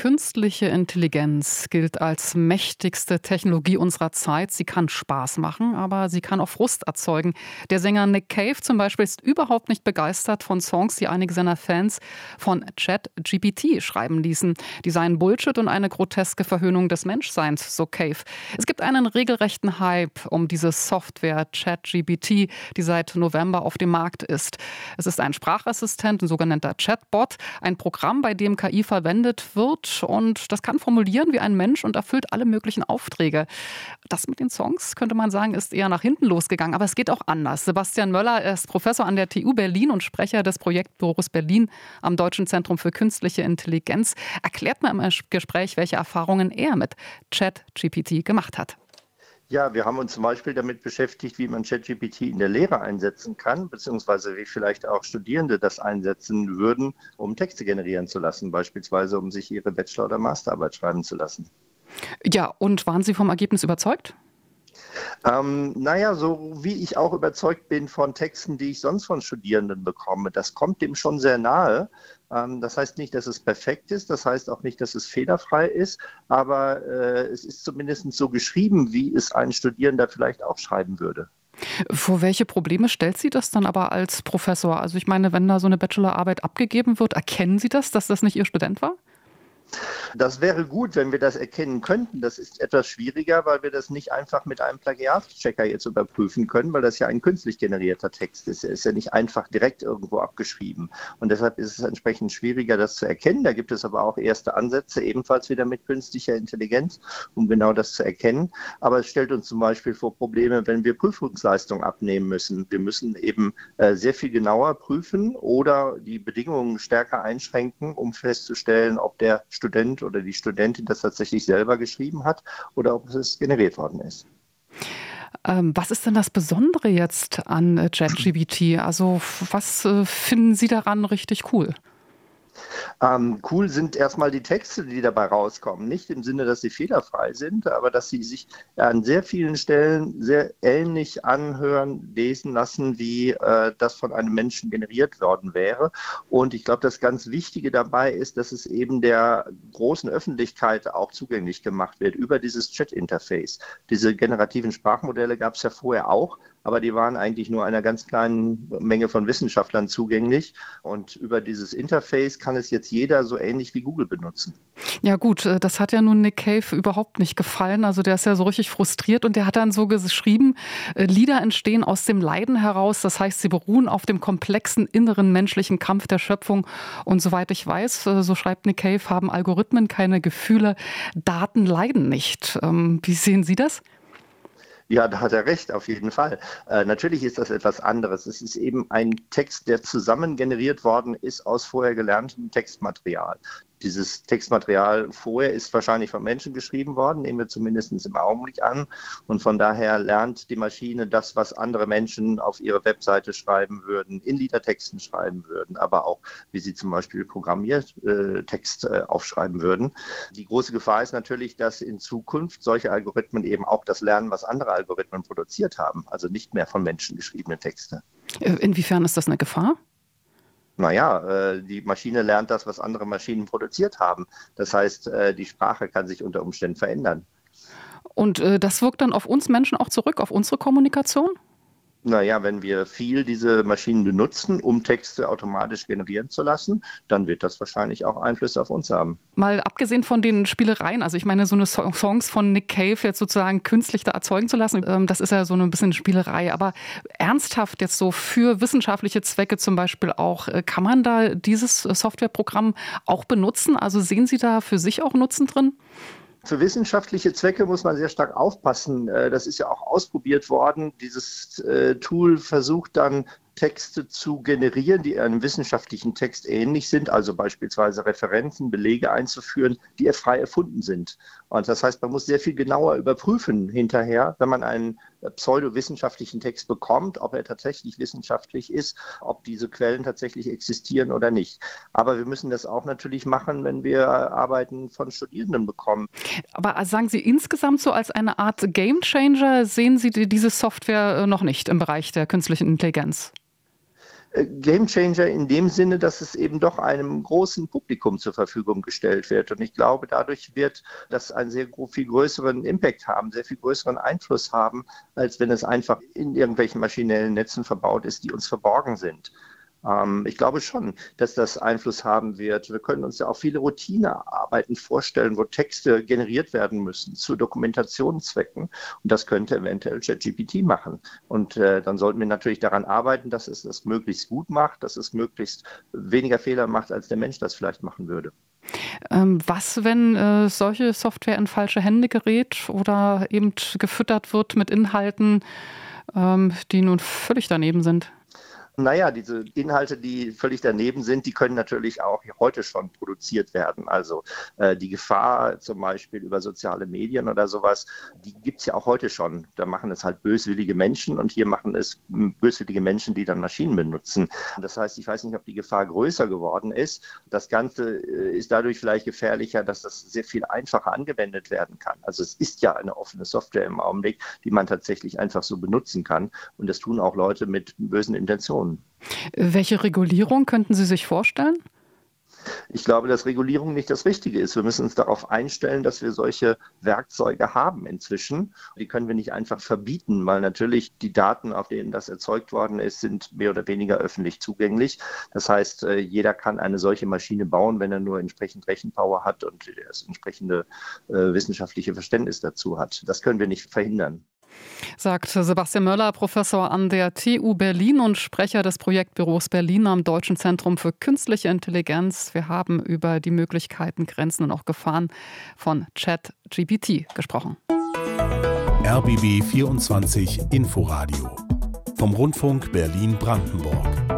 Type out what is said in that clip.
Künstliche Intelligenz gilt als mächtigste Technologie unserer Zeit. Sie kann Spaß machen, aber sie kann auch Frust erzeugen. Der Sänger Nick Cave zum Beispiel ist überhaupt nicht begeistert von Songs, die einige seiner Fans von ChatGPT schreiben ließen. Die seien Bullshit und eine groteske Verhöhnung des Menschseins, so Cave. Es gibt einen regelrechten Hype um diese Software ChatGPT, die seit November auf dem Markt ist. Es ist ein Sprachassistent, ein sogenannter Chatbot, ein Programm, bei dem KI verwendet wird und das kann formulieren wie ein Mensch und erfüllt alle möglichen Aufträge. Das mit den Songs, könnte man sagen, ist eher nach hinten losgegangen, aber es geht auch anders. Sebastian Möller ist Professor an der TU Berlin und Sprecher des Projektbüros Berlin am Deutschen Zentrum für Künstliche Intelligenz. Erklärt mir im Gespräch, welche Erfahrungen er mit ChatGPT gemacht hat. Ja, wir haben uns zum Beispiel damit beschäftigt, wie man ChatGPT in der Lehre einsetzen kann, beziehungsweise wie vielleicht auch Studierende das einsetzen würden, um Texte generieren zu lassen, beispielsweise um sich ihre Bachelor- oder Masterarbeit schreiben zu lassen. Ja, und waren Sie vom Ergebnis überzeugt? Ähm, naja, so wie ich auch überzeugt bin von Texten, die ich sonst von Studierenden bekomme, das kommt dem schon sehr nahe. Ähm, das heißt nicht, dass es perfekt ist, das heißt auch nicht, dass es fehlerfrei ist, aber äh, es ist zumindest so geschrieben, wie es ein Studierender vielleicht auch schreiben würde. Vor welche Probleme stellt Sie das dann aber als Professor? Also ich meine, wenn da so eine Bachelorarbeit abgegeben wird, erkennen Sie das, dass das nicht Ihr Student war? Das wäre gut, wenn wir das erkennen könnten. Das ist etwas schwieriger, weil wir das nicht einfach mit einem Plagiatschecker jetzt überprüfen können, weil das ja ein künstlich generierter Text ist. Er ist ja nicht einfach direkt irgendwo abgeschrieben. Und deshalb ist es entsprechend schwieriger, das zu erkennen. Da gibt es aber auch erste Ansätze, ebenfalls wieder mit künstlicher Intelligenz, um genau das zu erkennen. Aber es stellt uns zum Beispiel vor Probleme, wenn wir Prüfungsleistung abnehmen müssen. Wir müssen eben äh, sehr viel genauer prüfen oder die Bedingungen stärker einschränken, um festzustellen, ob der Student oder die Studentin das tatsächlich selber geschrieben hat oder ob es generiert worden ist. Ähm, was ist denn das Besondere jetzt an äh, ChatGPT? Also was äh, finden Sie daran richtig cool? Ähm, cool sind erstmal die Texte, die dabei rauskommen. Nicht im Sinne, dass sie fehlerfrei sind, aber dass sie sich an sehr vielen Stellen sehr ähnlich anhören, lesen lassen, wie äh, das von einem Menschen generiert worden wäre. Und ich glaube, das ganz Wichtige dabei ist, dass es eben der großen Öffentlichkeit auch zugänglich gemacht wird über dieses Chat-Interface. Diese generativen Sprachmodelle gab es ja vorher auch, aber die waren eigentlich nur einer ganz kleinen Menge von Wissenschaftlern zugänglich. Und über dieses Interface kann es jetzt jeder so ähnlich wie Google benutzen. Ja gut, äh, das hat ja nun Nick Cave überhaupt nicht gefallen. Also der ist ja so richtig frustriert und der hat dann so geschrieben, äh, Lieder entstehen aus dem Leiden heraus. Das heißt, sie beruhen auf dem komplexen inneren menschlichen Kampf der Schöpfung. Und soweit ich weiß, äh, so schreibt Nick Cave, haben Algorithmen keine Gefühle. Daten leiden nicht. Ähm, wie sehen Sie das? Ja, da hat er recht, auf jeden Fall. Äh, natürlich ist das etwas anderes. Es ist eben ein Text, der zusammen generiert worden ist aus vorher gelerntem Textmaterial. Dieses Textmaterial vorher ist wahrscheinlich von Menschen geschrieben worden, nehmen wir zumindest im Augenblick an. Und von daher lernt die Maschine das, was andere Menschen auf ihre Webseite schreiben würden, in Liedertexten schreiben würden, aber auch, wie sie zum Beispiel Programmiertext äh, aufschreiben würden. Die große Gefahr ist natürlich, dass in Zukunft solche Algorithmen eben auch das lernen, was andere Algorithmen produziert haben, also nicht mehr von Menschen geschriebene Texte. Äh, inwiefern ist das eine Gefahr? Naja, äh, die Maschine lernt das, was andere Maschinen produziert haben. Das heißt, äh, die Sprache kann sich unter Umständen verändern. Und äh, das wirkt dann auf uns Menschen auch zurück, auf unsere Kommunikation? Naja, wenn wir viel diese Maschinen benutzen, um Texte automatisch generieren zu lassen, dann wird das wahrscheinlich auch Einflüsse auf uns haben. Mal abgesehen von den Spielereien, also ich meine, so eine Songs von Nick Cave jetzt sozusagen künstlich da erzeugen zu lassen, ähm, das ist ja so ein bisschen Spielerei. Aber ernsthaft jetzt so für wissenschaftliche Zwecke zum Beispiel auch, äh, kann man da dieses Softwareprogramm auch benutzen? Also sehen Sie da für sich auch Nutzen drin? Für wissenschaftliche Zwecke muss man sehr stark aufpassen. Äh, das ist ja auch ausprobiert worden. Dieses äh, Tool versucht dann Texte zu generieren, die einem wissenschaftlichen Text ähnlich sind, also beispielsweise Referenzen, Belege einzuführen, die frei erfunden sind. Und das heißt, man muss sehr viel genauer überprüfen hinterher, wenn man einen pseudowissenschaftlichen Text bekommt, ob er tatsächlich wissenschaftlich ist, ob diese Quellen tatsächlich existieren oder nicht. Aber wir müssen das auch natürlich machen, wenn wir Arbeiten von Studierenden bekommen. Aber sagen Sie insgesamt so als eine Art Gamechanger sehen Sie diese Software noch nicht im Bereich der künstlichen Intelligenz? Äh, Gamechanger in dem Sinne, dass es eben doch einem großen Publikum zur Verfügung gestellt wird. Und ich glaube, dadurch wird das einen sehr viel größeren Impact haben, sehr viel größeren Einfluss haben, als wenn es einfach in irgendwelchen maschinellen Netzen verbaut ist, die uns verborgen sind. Ähm, ich glaube schon, dass das Einfluss haben wird. Wir können uns ja auch viele Routinearbeiten vorstellen, wo Texte generiert werden müssen zu Dokumentationszwecken. Und das könnte eventuell ChatGPT machen. Und äh, dann sollten wir natürlich daran arbeiten, dass es das möglichst gut macht, dass es möglichst weniger Fehler macht, als der Mensch das vielleicht machen würde. Ähm, was, wenn äh, solche Software in falsche Hände gerät oder eben gefüttert wird mit Inhalten, ähm, die nun völlig daneben sind? Naja, diese Inhalte, die völlig daneben sind, die können natürlich auch heute schon produziert werden. Also äh, die Gefahr zum Beispiel über soziale Medien oder sowas, die gibt es ja auch heute schon. Da machen es halt böswillige Menschen und hier machen es böswillige Menschen, die dann Maschinen benutzen. Das heißt, ich weiß nicht, ob die Gefahr größer geworden ist. Das Ganze äh, ist dadurch vielleicht gefährlicher, dass das sehr viel einfacher angewendet werden kann. Also es ist ja eine offene Software im Augenblick, die man tatsächlich einfach so benutzen kann. Und das tun auch Leute mit bösen Intentionen. Welche Regulierung könnten Sie sich vorstellen? Ich glaube, dass Regulierung nicht das Richtige ist. Wir müssen uns darauf einstellen, dass wir solche Werkzeuge haben inzwischen. Die können wir nicht einfach verbieten, weil natürlich die Daten, auf denen das erzeugt worden ist, sind mehr oder weniger öffentlich zugänglich. Das heißt, äh, jeder kann eine solche Maschine bauen, wenn er nur entsprechend Rechenpower hat und das entsprechende äh, wissenschaftliche Verständnis dazu hat. Das können wir nicht verhindern sagt Sebastian Möller, Professor an der TU Berlin und Sprecher des Projektbüros Berlin am Deutschen Zentrum für Künstliche Intelligenz. Wir haben über die Möglichkeiten, Grenzen und auch Gefahren von ChatGPT gesprochen. RBB 24 Inforadio vom Rundfunk Berlin-Brandenburg.